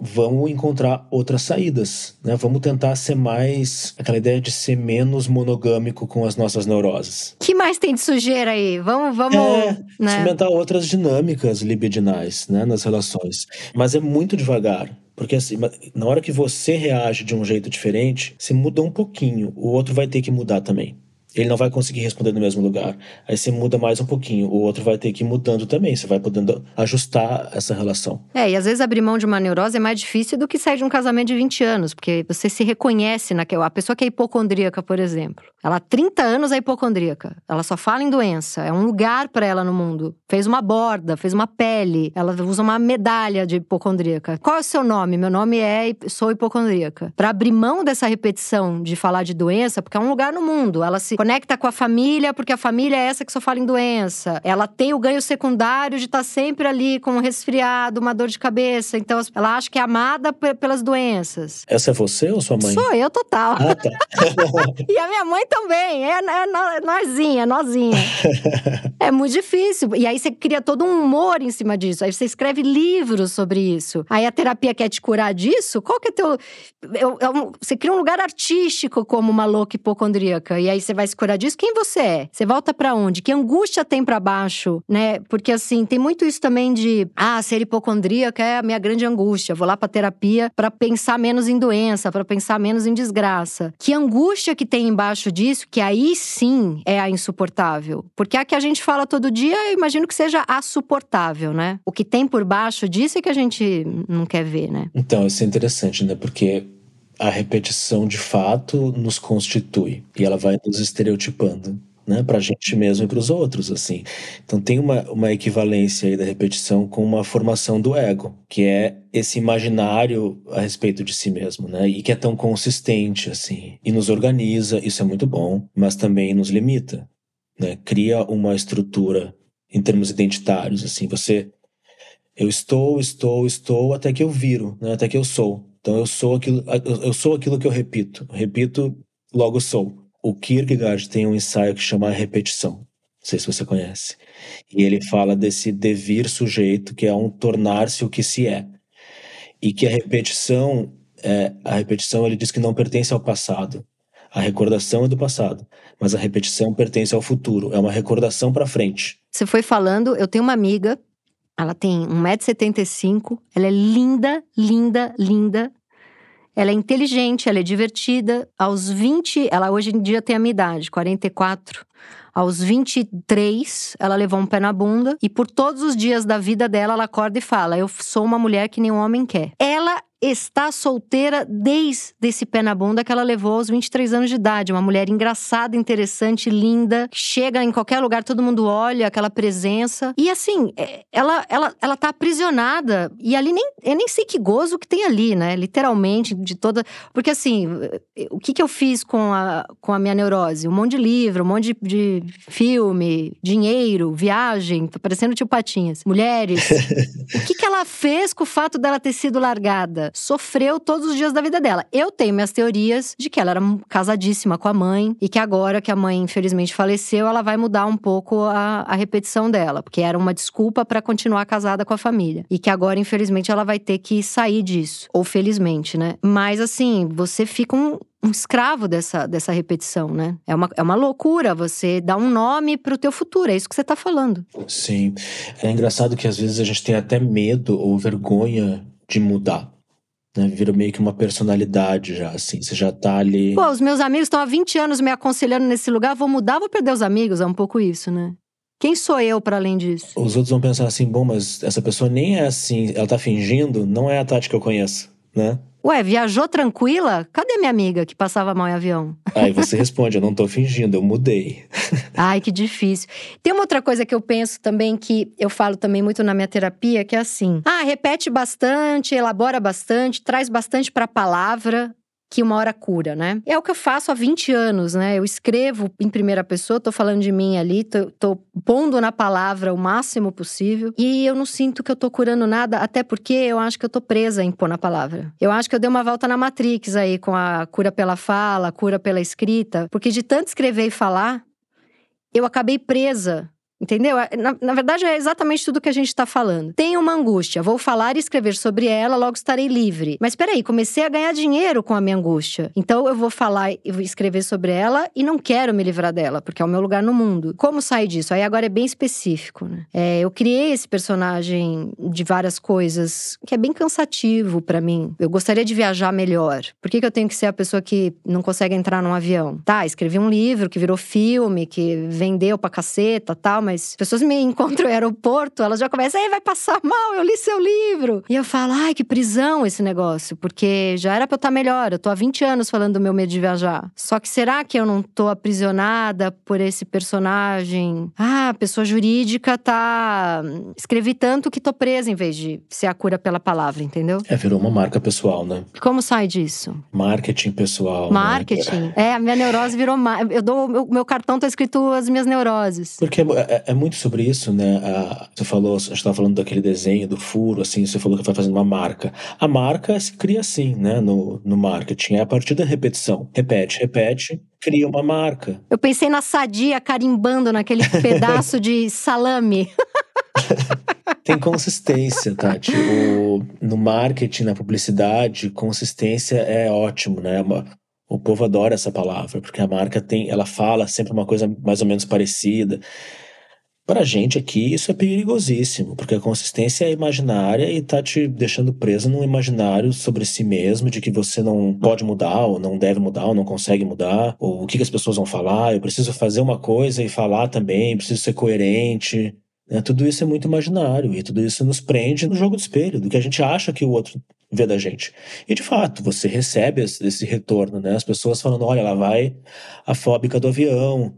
vamos encontrar outras saídas, né? Vamos tentar ser mais aquela ideia de ser menos monogâmico com as nossas neuroses. Que mais tem de sujeira aí? Vamos, vamos, é, né? experimentar outras dinâmicas libidinais, né, nas relações. Mas é muito devagar. Porque assim, na hora que você reage de um jeito diferente, você muda um pouquinho, o outro vai ter que mudar também. Ele não vai conseguir responder no mesmo lugar. Aí você muda mais um pouquinho, o outro vai ter que ir mudando também, você vai podendo ajustar essa relação. É, e às vezes abrir mão de uma neurose é mais difícil do que sair de um casamento de 20 anos, porque você se reconhece naquela. A pessoa que é hipocondríaca, por exemplo, ela há 30 anos é hipocondríaca, ela só fala em doença, é um lugar para ela no mundo. Fez uma borda, fez uma pele, ela usa uma medalha de hipocondríaca. Qual é o seu nome? Meu nome é sou hipocondríaca. Para abrir mão dessa repetição de falar de doença, porque é um lugar no mundo, ela se conecta com a família, porque a família é essa que só fala em doença. Ela tem o ganho secundário de estar tá sempre ali com um resfriado, uma dor de cabeça. Então, ela acha que é amada pelas doenças. Essa é você ou sua mãe? Sou eu, total. Ah, tá. e a minha mãe também. É, é, é nozinha, nozinha. é muito difícil. E aí você cria todo um humor em cima disso. Aí você escreve livros sobre isso. Aí a terapia quer te curar disso? Qual que é teu. Eu, eu, você cria um lugar artístico como uma louca hipocondríaca. E aí você vai se curar disso. Quem você é? Você volta para onde? Que angústia tem para baixo, né? Porque assim, tem muito isso também de, ah, ser hipocondríaca é a minha grande angústia. Vou lá para terapia para pensar menos em doença, para pensar menos em desgraça. Que angústia que tem embaixo disso, que aí sim é a insuportável. Porque a que a gente fala todo dia, eu imagino que seja a suportável, né? O que tem por baixo disso é que a gente não quer ver, né? Então, isso é interessante, né? Porque a repetição de fato nos constitui e ela vai nos estereotipando. Né, para a gente mesmo e para os outros, assim. Então tem uma, uma equivalência aí da repetição com uma formação do ego, que é esse imaginário a respeito de si mesmo, né, e que é tão consistente, assim, e nos organiza, isso é muito bom, mas também nos limita, né, cria uma estrutura em termos identitários, assim, você, eu estou, estou, estou, até que eu viro, né, até que eu sou, então eu sou aquilo, eu sou aquilo que eu repito. Repito, logo sou. O Kierkegaard tem um ensaio que chama Repetição. Não sei se você conhece. E ele fala desse devir sujeito, que é um tornar-se o que se é. E que a repetição, é, a repetição ele diz que não pertence ao passado. A recordação é do passado, mas a repetição pertence ao futuro. É uma recordação para frente. Você foi falando, eu tenho uma amiga ela tem 1,75m, ela é linda, linda, linda. Ela é inteligente, ela é divertida. Aos 20, ela hoje em dia tem a minha idade, 44. Aos 23, ela levou um pé na bunda e por todos os dias da vida dela, ela acorda e fala: Eu sou uma mulher que nenhum homem quer. Ela está solteira desde esse pé na bunda que ela levou aos 23 anos de idade. Uma mulher engraçada, interessante, linda, chega em qualquer lugar, todo mundo olha aquela presença. E assim, é, ela, ela, ela tá aprisionada. E ali nem, eu nem sei que gozo que tem ali, né? Literalmente, de toda. Porque assim, o que, que eu fiz com a, com a minha neurose? Um monte de livro, um monte de, de filme, dinheiro, viagem, tô parecendo tio Patinhas. Mulheres. o que, que ela fez com o fato dela ter sido largada? Sofreu todos os dias da vida dela. Eu tenho minhas teorias de que ela era casadíssima com a mãe e que agora que a mãe infelizmente faleceu, ela vai mudar um pouco a, a repetição dela, porque era uma desculpa para continuar casada com a família. E que agora, infelizmente, ela vai ter que sair disso. Ou felizmente, né? Mas assim, você fica um, um escravo dessa, dessa repetição, né? É uma, é uma loucura você dar um nome pro teu futuro, é isso que você tá falando. Sim. É engraçado que às vezes a gente tem até medo ou vergonha de mudar né? Vira meio que uma personalidade já, assim. Você já tá ali. Pô, os meus amigos estão há 20 anos me aconselhando nesse lugar, vou mudar, vou perder os amigos. É um pouco isso, né? Quem sou eu para além disso? Os outros vão pensar assim, bom, mas essa pessoa nem é assim, ela tá fingindo, não é a Tati que eu conheço, né? Ué, viajou tranquila? Cadê minha amiga que passava mal em avião? Aí você responde: eu não tô fingindo, eu mudei. Ai, que difícil. Tem uma outra coisa que eu penso também, que eu falo também muito na minha terapia, que é assim: ah, repete bastante, elabora bastante, traz bastante pra palavra que uma hora cura, né? É o que eu faço há 20 anos, né? Eu escrevo em primeira pessoa, tô falando de mim ali, tô, tô, pondo na palavra o máximo possível e eu não sinto que eu tô curando nada, até porque eu acho que eu tô presa em pôr na palavra. Eu acho que eu dei uma volta na Matrix aí com a cura pela fala, cura pela escrita, porque de tanto escrever e falar, eu acabei presa Entendeu? É, na, na, verdade, é exatamente tudo que a gente está falando. Tenho uma angústia, vou falar e escrever sobre ela, logo estarei livre. Mas peraí, comecei a ganhar dinheiro com a minha angústia. Então eu vou falar e escrever sobre ela e não quero me livrar dela, porque é o meu lugar no mundo. Como sair disso? Aí agora é bem específico, né? É, eu criei esse personagem de várias coisas que é bem cansativo para mim. Eu gostaria de viajar melhor. Por que, que eu tenho que ser a pessoa que não consegue entrar num avião? Tá, escrevi um livro que virou filme, que vendeu pra caceta tal mas as pessoas me encontram no aeroporto, elas já começam, ei, vai passar mal, eu li seu livro. E eu falo, ai, que prisão esse negócio, porque já era pra eu estar tá melhor. Eu tô há 20 anos falando do meu medo de viajar. Só que será que eu não tô aprisionada por esse personagem? Ah, pessoa jurídica tá. Escrevi tanto que tô presa em vez de ser a cura pela palavra, entendeu? É, virou uma marca pessoal, né? Como sai disso? Marketing pessoal. Né? Marketing. Né? É, a minha neurose virou. Eu dou. Meu, meu cartão tá escrito as minhas neuroses. Porque é, é, muito sobre isso, né? A, você falou, gente estava falando daquele desenho do furo, assim, você falou que vai fazendo uma marca. A marca se cria assim, né? No, no marketing. É a partir da repetição. Repete, repete, cria uma marca. Eu pensei na sadia carimbando naquele pedaço de salame. Tem consistência, Tati. O, no marketing, na publicidade, consistência é ótimo, né? O povo adora essa palavra, porque a marca tem, ela fala sempre uma coisa mais ou menos parecida. Para a gente aqui, isso é perigosíssimo, porque a consistência é imaginária e tá te deixando preso num imaginário sobre si mesmo, de que você não pode mudar, ou não deve mudar, ou não consegue mudar, ou o que, que as pessoas vão falar, eu preciso fazer uma coisa e falar também, preciso ser coerente. Né? Tudo isso é muito imaginário, e tudo isso nos prende no jogo do espelho, do que a gente acha que o outro vê da gente. E de fato, você recebe esse retorno, né? As pessoas falando: olha, lá vai a fóbica do avião,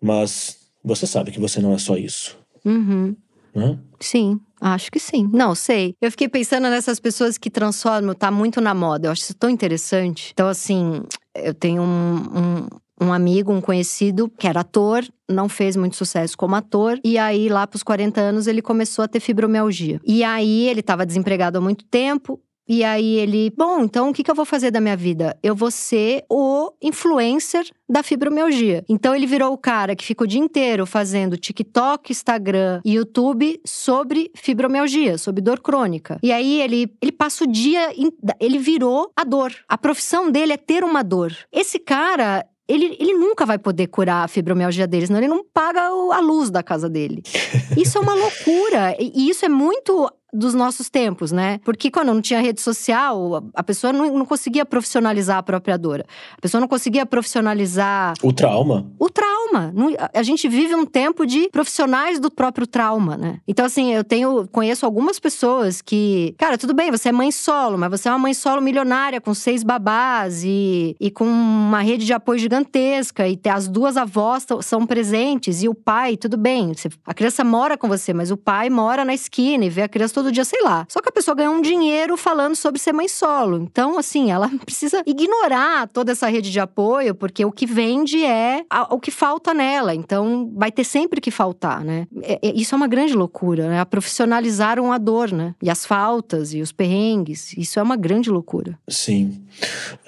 mas você sabe que você não é só isso. Uhum. Né? Sim, acho que sim. Não, sei. Eu fiquei pensando nessas pessoas que transformam, tá muito na moda. Eu acho isso tão interessante. Então, assim, eu tenho um, um, um amigo, um conhecido, que era ator, não fez muito sucesso como ator. E aí, lá pros 40 anos, ele começou a ter fibromialgia. E aí, ele estava desempregado há muito tempo. E aí ele, bom, então o que, que eu vou fazer da minha vida? Eu vou ser o influencer da fibromialgia. Então ele virou o cara que fica o dia inteiro fazendo TikTok, Instagram e YouTube sobre fibromialgia, sobre dor crônica. E aí ele, ele passa o dia, ele virou a dor. A profissão dele é ter uma dor. Esse cara, ele, ele nunca vai poder curar a fibromialgia dele, senão ele não paga a luz da casa dele. Isso é uma loucura. E isso é muito dos nossos tempos, né? Porque quando não tinha rede social, a pessoa não, não, conseguia profissionalizar a própria dor. A pessoa não conseguia profissionalizar. O trauma. O trauma. A gente vive um tempo de profissionais do próprio trauma, né? Então, assim, eu tenho. Conheço algumas pessoas que. Cara, tudo bem, você é mãe solo, mas você é uma mãe solo milionária, com seis babás e, e com uma rede de apoio gigantesca. E as duas avós são presentes, e o pai, tudo bem. A criança mora com você, mas o pai mora na esquina e vê a criança todo dia, sei lá. Só que a pessoa ganhou um dinheiro falando sobre ser mãe solo. Então, assim, ela precisa ignorar toda essa rede de apoio, porque o que vende é o que falta nela. Então, vai ter sempre que faltar, né? É, é, isso é uma grande loucura, né? Profissionalizaram a dor, né? E as faltas e os perrengues. Isso é uma grande loucura. Sim.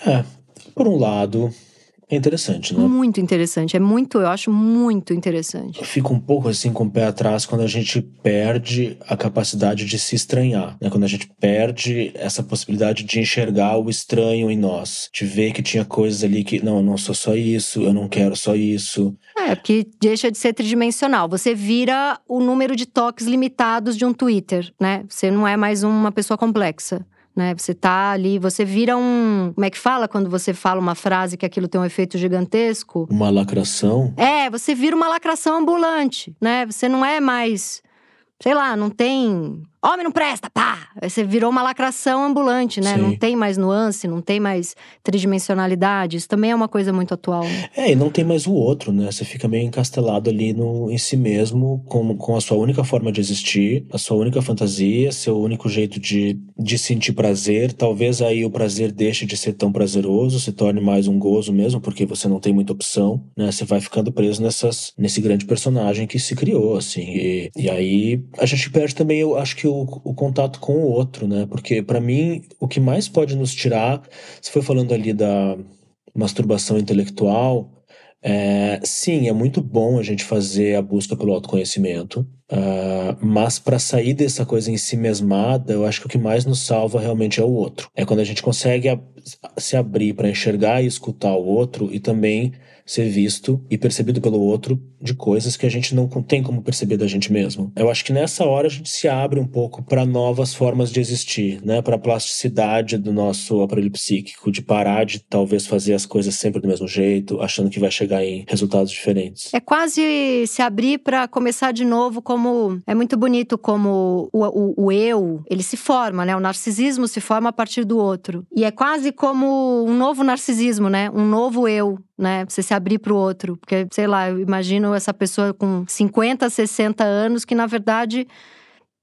É, por um lado, é interessante, né? Muito interessante. É muito, eu acho muito interessante. Eu fico um pouco assim com o pé atrás quando a gente perde a capacidade de se estranhar, né? Quando a gente perde essa possibilidade de enxergar o estranho em nós, de ver que tinha coisas ali que, não, eu não sou só isso, eu não quero só isso. É, porque deixa de ser tridimensional. Você vira o número de toques limitados de um Twitter, né? Você não é mais uma pessoa complexa né? Você tá ali, você vira um. Como é que fala quando você fala uma frase que aquilo tem um efeito gigantesco? Uma lacração? É, você vira uma lacração ambulante, né? Você não é mais. Sei lá, não tem Homem não presta, pá! Você virou uma lacração ambulante, né? Sim. Não tem mais nuance, não tem mais tridimensionalidade. Isso também é uma coisa muito atual. Né? É, e não tem mais o outro, né? Você fica meio encastelado ali no, em si mesmo, com, com a sua única forma de existir, a sua única fantasia, seu único jeito de, de sentir prazer. Talvez aí o prazer deixe de ser tão prazeroso, se torne mais um gozo mesmo, porque você não tem muita opção, né? Você vai ficando preso nessas, nesse grande personagem que se criou, assim. E, e aí a gente perde também, eu acho que o, o contato com o outro, né? Porque para mim o que mais pode nos tirar, você foi falando ali da masturbação intelectual, É, sim, é muito bom a gente fazer a busca pelo autoconhecimento, uh, mas para sair dessa coisa em si mesmada, eu acho que o que mais nos salva realmente é o outro. É quando a gente consegue a, se abrir para enxergar e escutar o outro e também ser visto e percebido pelo outro de coisas que a gente não tem como perceber da gente mesmo. Eu acho que nessa hora a gente se abre um pouco para novas formas de existir, né? Para a plasticidade do nosso aparelho psíquico, de parar de talvez fazer as coisas sempre do mesmo jeito, achando que vai chegar em resultados diferentes. É quase se abrir para começar de novo, como é muito bonito como o, o, o eu, ele se forma, né? O narcisismo se forma a partir do outro. E é quase como um novo narcisismo, né? Um novo eu né? Você se abrir para o outro. Porque, sei lá, eu imagino essa pessoa com 50, 60 anos que, na verdade,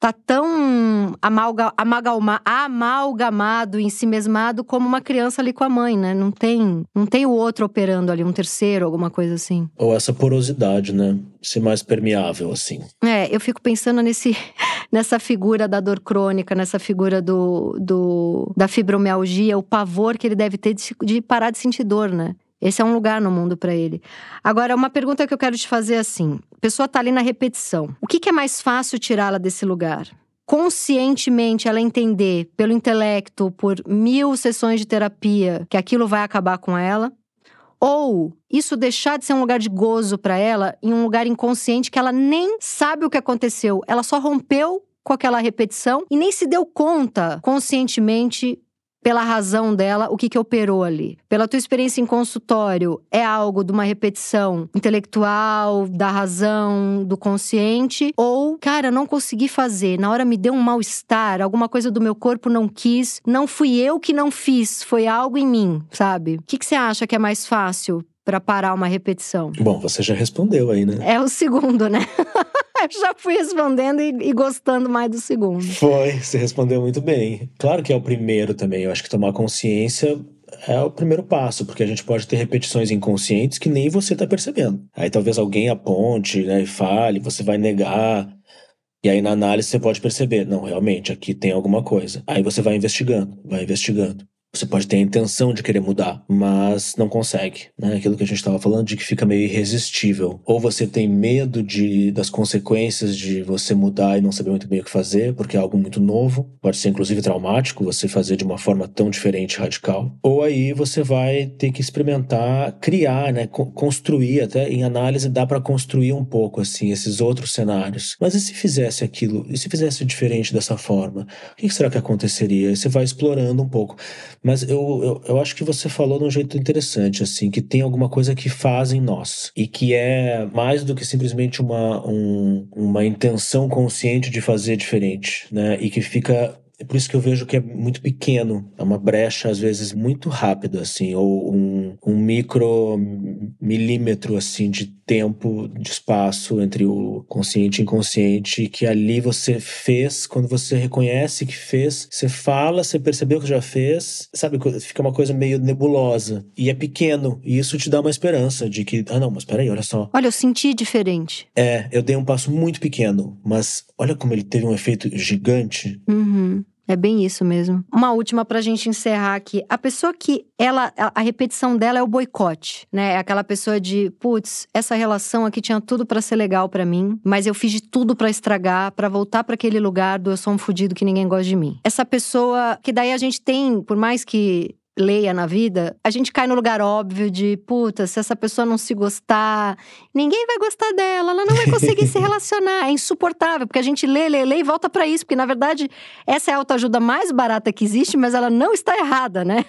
tá tão amalga, amalgama, amalgamado, em si mesmado como uma criança ali com a mãe, né? Não tem, não tem o outro operando ali, um terceiro, alguma coisa assim. Ou essa porosidade, né? Ser mais permeável, assim. É, eu fico pensando nesse, nessa figura da dor crônica, nessa figura do, do da fibromialgia, o pavor que ele deve ter de, de parar de sentir dor, né? Esse é um lugar no mundo para ele. Agora, uma pergunta que eu quero te fazer é assim: a pessoa está ali na repetição. O que, que é mais fácil tirá-la desse lugar? Conscientemente ela entender pelo intelecto, por mil sessões de terapia, que aquilo vai acabar com ela? Ou isso deixar de ser um lugar de gozo para ela em um lugar inconsciente que ela nem sabe o que aconteceu, ela só rompeu com aquela repetição e nem se deu conta conscientemente pela razão dela, o que que operou ali. Pela tua experiência em consultório, é algo de uma repetição intelectual, da razão, do consciente? Ou, cara, não consegui fazer, na hora me deu um mal-estar, alguma coisa do meu corpo não quis, não fui eu que não fiz, foi algo em mim, sabe? O que, que você acha que é mais fácil para parar uma repetição? Bom, você já respondeu aí, né? É o segundo, né? já fui respondendo e, e, gostando mais do segundo. Foi, você respondeu muito bem. Claro que é o primeiro também. Eu acho que tomar consciência é o primeiro passo, porque a gente pode ter repetições inconscientes que nem você está percebendo. Aí talvez alguém aponte né, e fale, você vai negar. E aí na análise você pode perceber, não, realmente, aqui tem alguma coisa. Aí você vai investigando, vai investigando. Você pode ter a intenção de querer mudar, mas não consegue, né? Aquilo que a gente estava falando de que fica meio irresistível. Ou você tem medo de, das consequências de você mudar e não saber muito bem o que fazer, porque é algo muito novo, pode ser inclusive traumático você fazer de uma forma tão diferente, radical. Ou aí você vai ter que experimentar, criar, né? construir, até em análise dá para construir um pouco assim esses outros cenários. Mas e se fizesse aquilo? E se fizesse diferente dessa forma? O que será que aconteceria? E você vai explorando um pouco. Mas eu, eu, eu, acho que você falou de um jeito interessante, assim, que tem alguma coisa que faz em nós. E que é mais do que simplesmente uma, um, uma intenção consciente de fazer diferente, né? E que fica é por isso que eu vejo que é muito pequeno, é uma brecha às vezes muito rápida, assim, ou um, um micro milímetro assim de tempo, de espaço entre o consciente e inconsciente, que ali você fez, quando você reconhece que fez, você fala, você percebeu que já fez, sabe, fica uma coisa meio nebulosa e é pequeno, e isso te dá uma esperança de que, ah não, mas peraí, olha só. Olha, eu senti diferente. É, eu dei um passo muito pequeno, mas olha como ele teve um efeito gigante. Uhum. É bem isso mesmo. Uma última pra gente encerrar aqui. A pessoa que ela a repetição dela é o boicote, né? É aquela pessoa de, putz, essa relação aqui tinha tudo para ser legal para mim, mas eu fiz de tudo para estragar, para voltar para aquele lugar do eu sou um fudido que ninguém gosta de mim. Essa pessoa que daí a gente tem, por mais que leia na vida, a gente cai no lugar óbvio de, puta, se essa pessoa não se gostar, ninguém vai gostar dela, ela não vai conseguir se relacionar, é insuportável, porque a gente lê, lê, lê e volta para isso, porque na verdade essa é a autoajuda mais barata que existe, mas ela não está errada, né?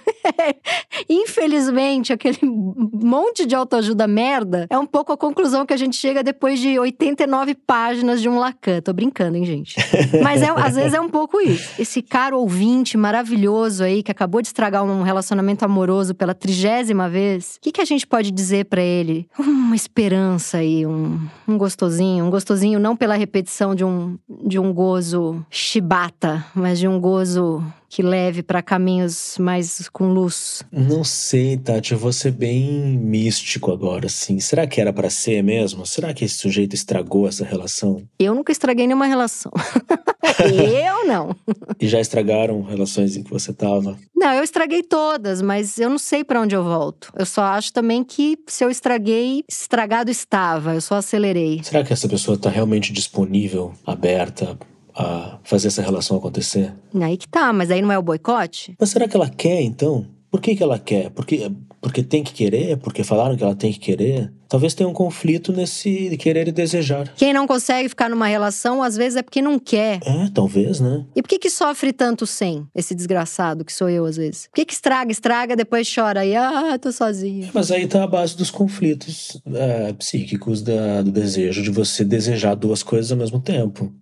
Infelizmente, aquele monte de autoajuda merda é um pouco a conclusão que a gente chega depois de 89 páginas de um Lacan. Tô brincando, hein, gente? Mas é, às vezes é um pouco isso. Esse caro ouvinte maravilhoso aí que acabou de estragar um relacionamento amoroso pela trigésima vez, o que, que a gente pode dizer para ele? Uma esperança aí, um, Um gostosinho, um gostosinho não pela repetição de um, de um gozo chibata, mas de um gozo que leve para caminhos mais com luz? Não sei, Tati, eu vou ser bem místico agora, assim. Será que era para ser mesmo? Será que esse sujeito estragou essa relação? Eu nunca estraguei nenhuma relação. eu não. E já estragaram relações em que você tava? Não, eu estraguei todas, mas eu não sei para onde eu volto. Eu só acho também que se eu estraguei, estragado estava. Eu só acelerei. Será que essa pessoa tá realmente disponível, aberta a fazer essa relação acontecer. Aí que tá, mas aí não é o boicote? Mas será que ela quer então? Por que, que ela quer? Porque, porque tem que querer? Porque falaram que ela tem que querer? Talvez tenha um conflito nesse querer e desejar. Quem não consegue ficar numa relação, às vezes é porque não quer. É, talvez, né? E por que que sofre tanto sem? Esse desgraçado que sou eu, às vezes. Por que que estraga, estraga, depois chora e ah, tô sozinho. Mas aí tá a base dos conflitos é, psíquicos da, do desejo de você desejar duas coisas ao mesmo tempo.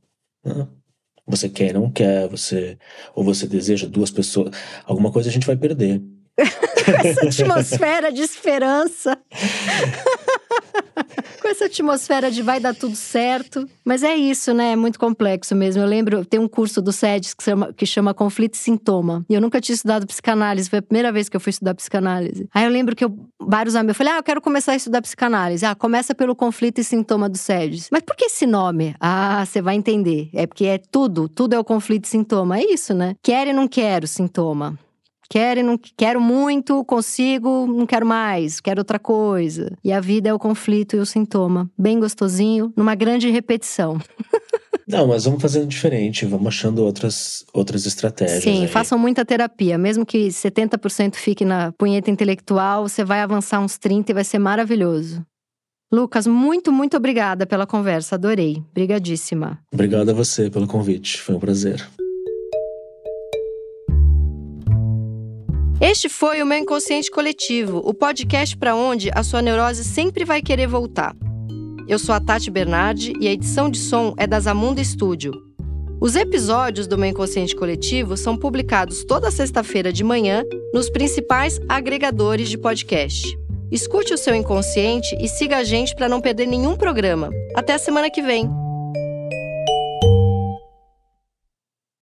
Né? Você quer não quer, você ou você deseja duas pessoas, alguma coisa a gente vai perder. Essa atmosfera de esperança. Essa atmosfera de vai dar tudo certo. Mas é isso, né? É muito complexo mesmo. Eu lembro, tem um curso do SEDES que chama, que chama Conflito e Sintoma. E eu nunca tinha estudado psicanálise, foi a primeira vez que eu fui estudar psicanálise. Aí eu lembro que eu, vários amigos, eu falei, ah, eu quero começar a estudar psicanálise. Ah, começa pelo conflito e sintoma do SEDES. Mas por que esse nome? Ah, você vai entender. É porque é tudo, tudo é o conflito e sintoma. É isso, né? Quero e não quero sintoma. Quero, não quero muito, consigo, não quero mais, quero outra coisa. E a vida é o conflito e o sintoma. Bem gostosinho, numa grande repetição. Não, mas vamos fazendo diferente, vamos achando outras, outras estratégias. Sim, aí. façam muita terapia. Mesmo que 70% fique na punheta intelectual, você vai avançar uns 30% e vai ser maravilhoso. Lucas, muito, muito obrigada pela conversa, adorei. Brigadíssima. Obrigado a você pelo convite, foi um prazer. Este foi o meu Inconsciente Coletivo, o podcast para onde a sua neurose sempre vai querer voltar. Eu sou a Tati Bernardi e a edição de som é da Zamunda Studio. Os episódios do meu Inconsciente Coletivo são publicados toda sexta-feira de manhã nos principais agregadores de podcast. Escute o seu inconsciente e siga a gente para não perder nenhum programa. Até a semana que vem!